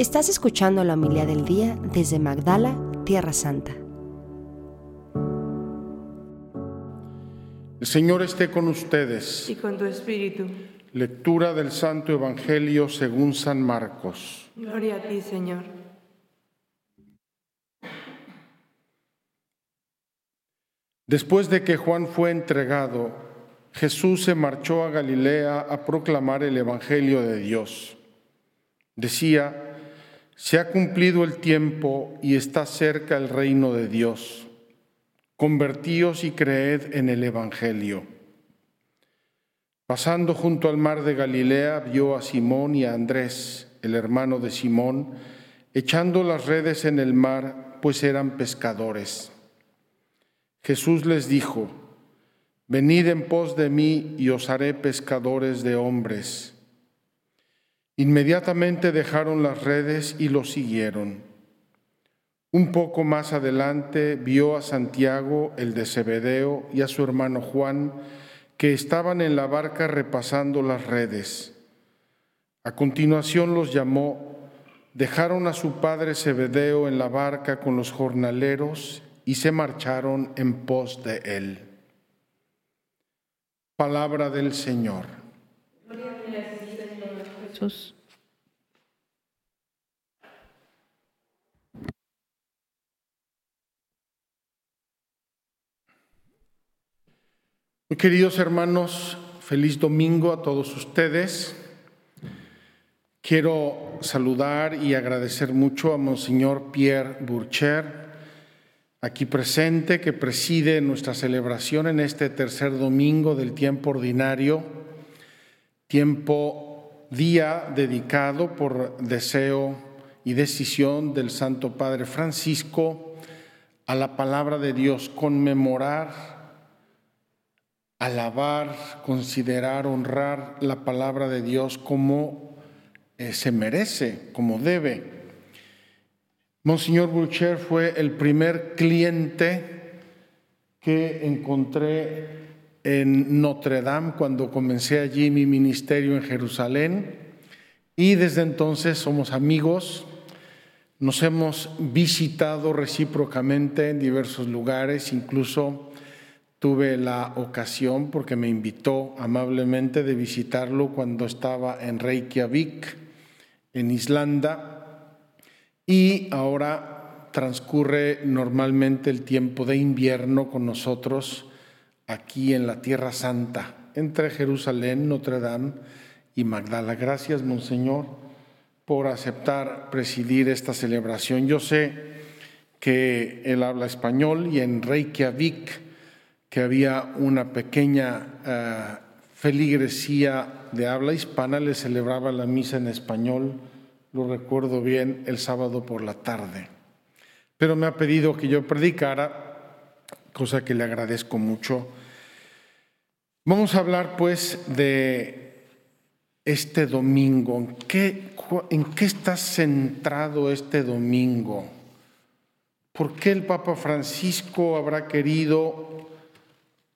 Estás escuchando la humildad del día desde Magdala, Tierra Santa. El Señor esté con ustedes. y con tu espíritu. Lectura del Santo Evangelio según San Marcos. Gloria a ti, Señor. Después de que Juan fue entregado, Jesús se marchó a Galilea a proclamar el Evangelio de Dios. Decía, se ha cumplido el tiempo y está cerca el reino de Dios. Convertíos y creed en el Evangelio. Pasando junto al mar de Galilea, vio a Simón y a Andrés, el hermano de Simón, echando las redes en el mar, pues eran pescadores. Jesús les dijo, Venid en pos de mí y os haré pescadores de hombres. Inmediatamente dejaron las redes y lo siguieron. Un poco más adelante vio a Santiago, el de Zebedeo, y a su hermano Juan, que estaban en la barca repasando las redes. A continuación los llamó, dejaron a su padre Zebedeo en la barca con los jornaleros y se marcharon en pos de él. Palabra del Señor. Queridos hermanos, feliz domingo a todos ustedes. Quiero saludar y agradecer mucho a Monseñor Pierre Burcher, aquí presente, que preside nuestra celebración en este tercer domingo del tiempo ordinario, tiempo día dedicado por deseo y decisión del Santo Padre Francisco a la palabra de Dios, conmemorar alabar, considerar, honrar la palabra de Dios como eh, se merece, como debe. Monseñor Boucher fue el primer cliente que encontré en Notre Dame cuando comencé allí mi ministerio en Jerusalén y desde entonces somos amigos. Nos hemos visitado recíprocamente en diversos lugares, incluso Tuve la ocasión, porque me invitó amablemente, de visitarlo cuando estaba en Reykjavik, en Islanda, y ahora transcurre normalmente el tiempo de invierno con nosotros aquí en la Tierra Santa, entre Jerusalén, Notre Dame y Magdala. Gracias, Monseñor, por aceptar presidir esta celebración. Yo sé que él habla español y en Reykjavik, que había una pequeña uh, feligresía de habla hispana, le celebraba la misa en español, lo recuerdo bien, el sábado por la tarde. Pero me ha pedido que yo predicara, cosa que le agradezco mucho. Vamos a hablar pues de este domingo. ¿En qué, en qué está centrado este domingo? ¿Por qué el Papa Francisco habrá querido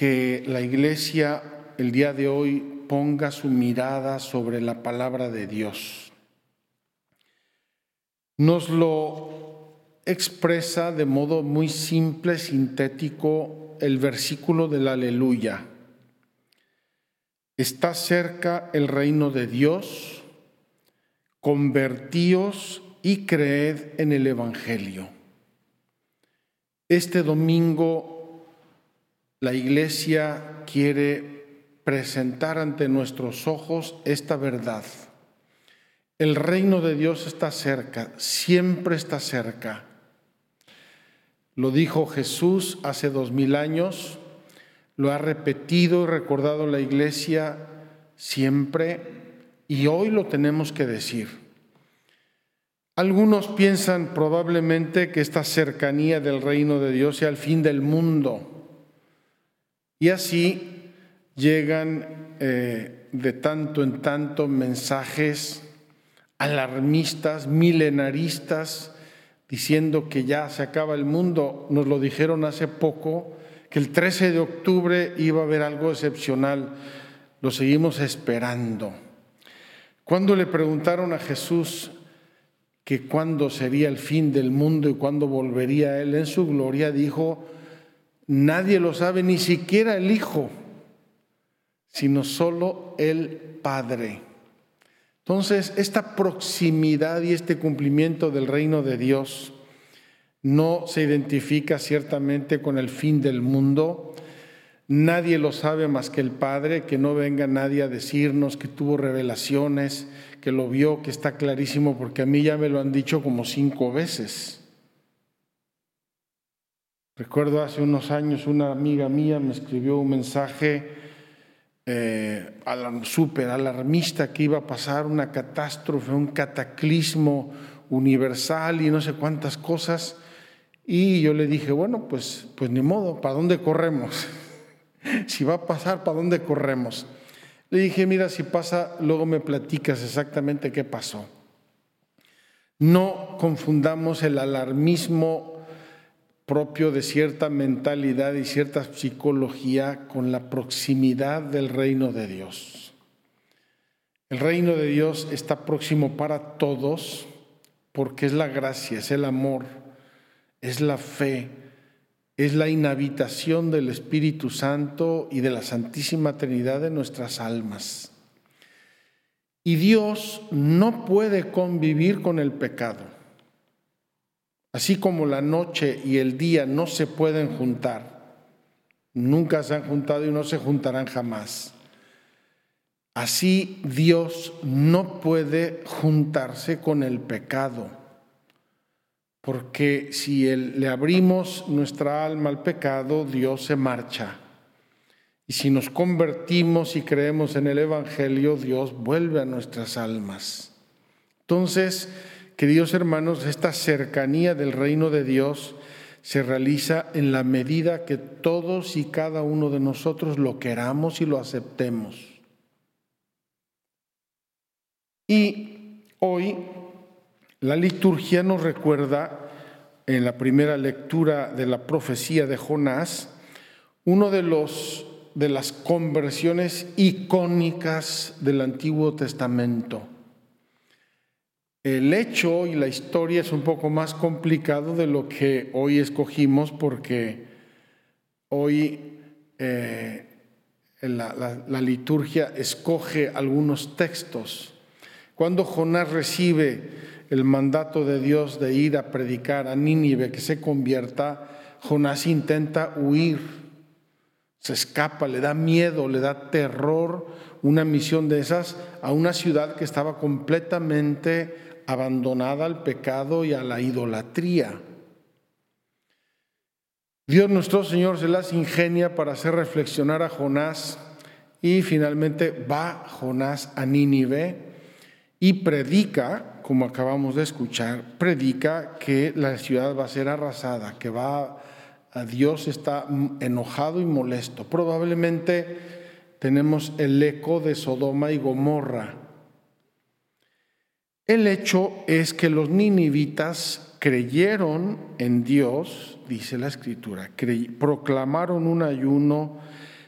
que la iglesia el día de hoy ponga su mirada sobre la palabra de Dios. Nos lo expresa de modo muy simple, sintético, el versículo del aleluya. Está cerca el reino de Dios, convertíos y creed en el Evangelio. Este domingo la iglesia quiere presentar ante nuestros ojos esta verdad. El reino de Dios está cerca, siempre está cerca. Lo dijo Jesús hace dos mil años, lo ha repetido y recordado la iglesia siempre y hoy lo tenemos que decir. Algunos piensan probablemente que esta cercanía del reino de Dios sea el fin del mundo y así llegan eh, de tanto en tanto mensajes alarmistas, milenaristas, diciendo que ya se acaba el mundo. Nos lo dijeron hace poco, que el 13 de octubre iba a haber algo excepcional. Lo seguimos esperando. Cuando le preguntaron a Jesús que cuando sería el fin del mundo y cuando volvería Él en su gloria, dijo, nadie lo sabe, ni siquiera el Hijo, sino solo el Padre. Entonces, esta proximidad y este cumplimiento del reino de Dios no se identifica ciertamente con el fin del mundo. Nadie lo sabe más que el Padre, que no venga nadie a decirnos que tuvo revelaciones, que lo vio, que está clarísimo, porque a mí ya me lo han dicho como cinco veces. Recuerdo hace unos años una amiga mía me escribió un mensaje eh, súper alarmista que iba a pasar una catástrofe, un cataclismo universal y no sé cuántas cosas. Y yo le dije, bueno, pues, pues ni modo, ¿para dónde corremos? si va a pasar, ¿para dónde corremos? Le dije, mira, si pasa, luego me platicas exactamente qué pasó. No confundamos el alarmismo propio de cierta mentalidad y cierta psicología con la proximidad del reino de Dios. El reino de Dios está próximo para todos porque es la gracia, es el amor, es la fe, es la inhabitación del Espíritu Santo y de la Santísima Trinidad en nuestras almas. Y Dios no puede convivir con el pecado. Así como la noche y el día no se pueden juntar, nunca se han juntado y no se juntarán jamás. Así Dios no puede juntarse con el pecado. Porque si le abrimos nuestra alma al pecado, Dios se marcha. Y si nos convertimos y creemos en el Evangelio, Dios vuelve a nuestras almas. Entonces, queridos hermanos, esta cercanía del reino de Dios se realiza en la medida que todos y cada uno de nosotros lo queramos y lo aceptemos. Y hoy la liturgia nos recuerda en la primera lectura de la profecía de Jonás uno de los de las conversiones icónicas del Antiguo Testamento. El hecho y la historia es un poco más complicado de lo que hoy escogimos porque hoy eh, la liturgia escoge algunos textos. Cuando Jonás recibe el mandato de Dios de ir a predicar a Nínive que se convierta, Jonás intenta huir, se escapa, le da miedo, le da terror una misión de esas a una ciudad que estaba completamente abandonada al pecado y a la idolatría. Dios nuestro Señor se las ingenia para hacer reflexionar a Jonás y finalmente va Jonás a Nínive y predica como acabamos de escuchar, predica que la ciudad va a ser arrasada, que va a Dios está enojado y molesto. Probablemente tenemos el eco de Sodoma y Gomorra. El hecho es que los ninivitas creyeron en Dios, dice la escritura, proclamaron un ayuno,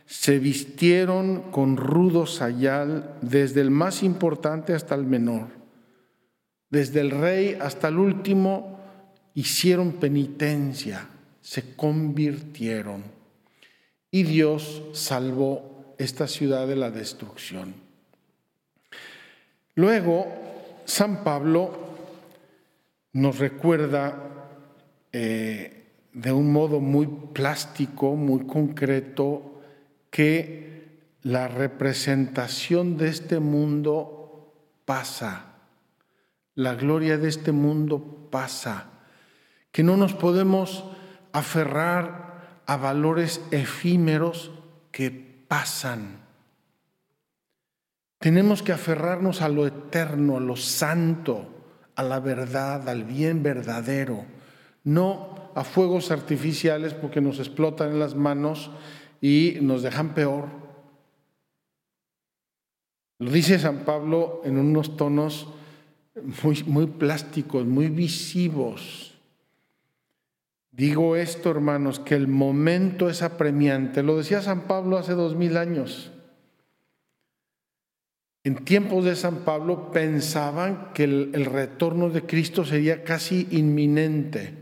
se vistieron con rudo sayal, desde el más importante hasta el menor desde el rey hasta el último, hicieron penitencia, se convirtieron. Y Dios salvó esta ciudad de la destrucción. Luego, San Pablo nos recuerda eh, de un modo muy plástico, muy concreto, que la representación de este mundo pasa la gloria de este mundo pasa, que no nos podemos aferrar a valores efímeros que pasan. Tenemos que aferrarnos a lo eterno, a lo santo, a la verdad, al bien verdadero, no a fuegos artificiales porque nos explotan en las manos y nos dejan peor. Lo dice San Pablo en unos tonos muy, muy plásticos, muy visivos. Digo esto, hermanos, que el momento es apremiante. Lo decía San Pablo hace dos mil años. En tiempos de San Pablo pensaban que el, retorno de Cristo sería casi inminente.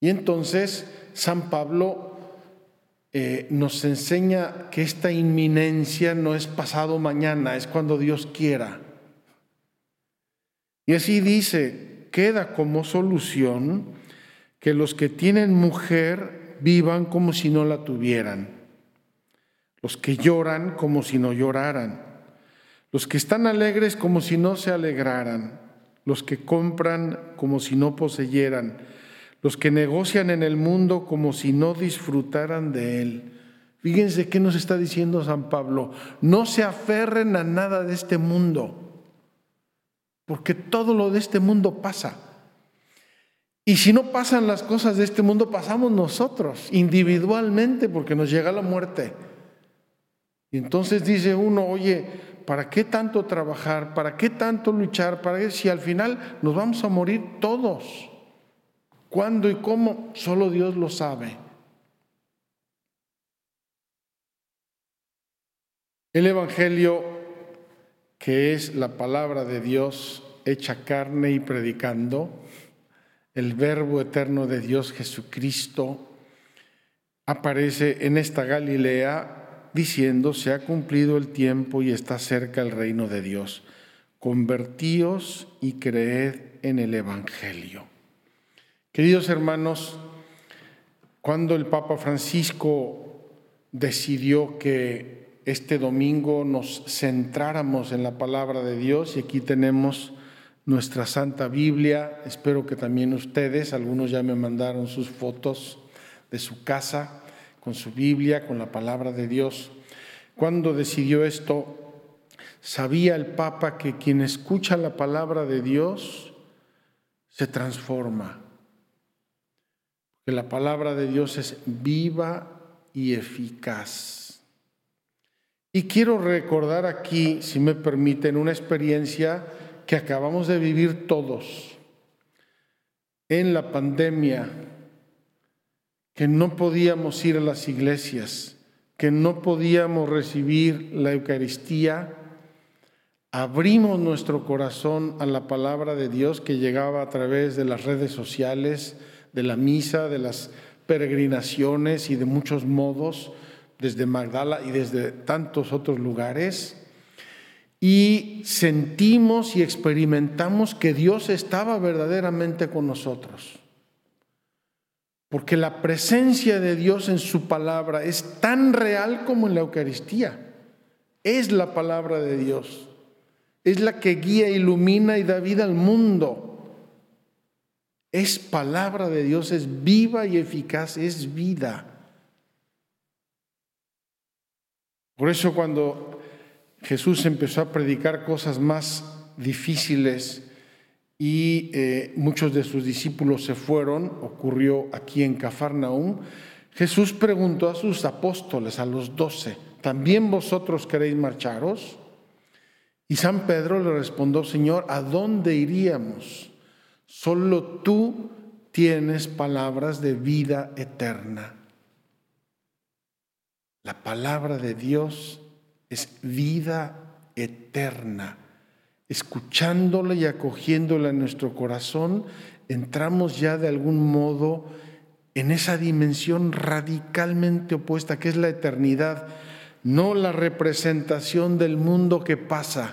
Y entonces San Pablo eh, nos enseña que esta inminencia no es pasado mañana, es cuando Dios quiera. Y así dice, queda como solución que los que tienen mujer vivan como si no la tuvieran, los que lloran como si no lloraran, los que están alegres como si no se alegraran, los que compran como si no poseyeran, los que negocian en el mundo como si no disfrutaran de él. Fíjense qué nos está diciendo San Pablo. No se aferren a nada de este mundo, porque todo lo de este mundo pasa. Y si no pasan las cosas de este mundo, pasamos nosotros, individualmente, porque nos llega la muerte. Y entonces dice uno, oye, ¿para qué tanto trabajar? ¿Para qué tanto luchar? ¿Para qué? Si al final nos vamos a morir todos. ¿Cuándo y cómo? Solo Dios lo sabe. El Evangelio, que es la palabra de Dios hecha carne y predicando, el Verbo eterno de Dios Jesucristo, aparece en esta Galilea diciendo, se ha cumplido el tiempo y está cerca el reino de Dios. Convertíos y creed en el Evangelio. Queridos hermanos, cuando el Papa Francisco decidió que este domingo nos centráramos en la palabra de Dios, y aquí tenemos nuestra Santa Biblia, espero que también ustedes, algunos ya me mandaron sus fotos de su casa con su Biblia, con la palabra de Dios. Cuando decidió esto, sabía el Papa que quien escucha la palabra de Dios se transforma que la palabra de Dios es viva y eficaz. Y quiero recordar aquí, si me permiten, una experiencia que acabamos de vivir todos en la pandemia, que no podíamos ir a las iglesias, que no podíamos recibir la Eucaristía, abrimos nuestro corazón a la palabra de Dios que llegaba a través de las redes sociales, de la misa, de las peregrinaciones y de muchos modos, desde Magdala y desde tantos otros lugares. Y sentimos y experimentamos que Dios estaba verdaderamente con nosotros. Porque la presencia de Dios en su palabra es tan real como en la Eucaristía. Es la palabra de Dios. Es la que guía, ilumina y da vida al mundo es palabra de Dios, es viva y eficaz, es vida. Por eso cuando Jesús empezó a predicar cosas más difíciles y eh, muchos de sus discípulos se fueron, ocurrió aquí en Cafarnaúm, Jesús preguntó a sus apóstoles, a los doce, ¿también vosotros queréis marcharos? Y San Pedro le respondió, Señor, ¿a dónde iríamos? Solo tú tienes palabras de vida eterna. La palabra de Dios es vida eterna. Escuchándola y acogiéndola en nuestro corazón, entramos ya de algún modo en esa dimensión radicalmente opuesta que es la eternidad, no la representación del mundo que pasa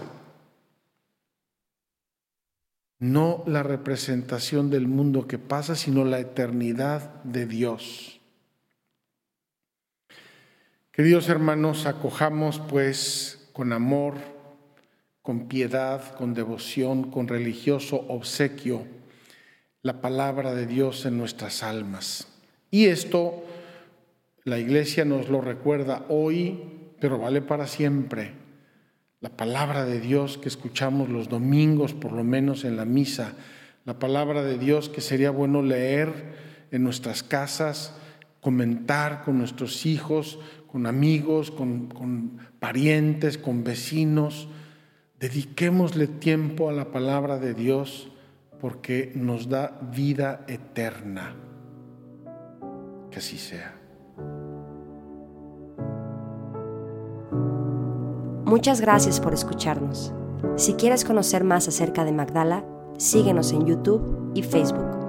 no la representación del mundo que pasa, sino la eternidad de Dios. Queridos hermanos, acojamos pues con amor, con piedad, con devoción, con religioso obsequio la palabra de Dios en nuestras almas. Y esto la iglesia nos lo recuerda hoy, pero vale para siempre la palabra de Dios que escuchamos los domingos, por lo menos en la misa, la palabra de Dios que sería bueno leer en nuestras casas, comentar con nuestros hijos, con amigos, con, parientes, con vecinos. Dediquémosle tiempo a la palabra de Dios porque nos da vida eterna. Que así sea. Muchas gracias por escucharnos. Si quieres conocer más acerca de Magdala, síguenos en YouTube y Facebook.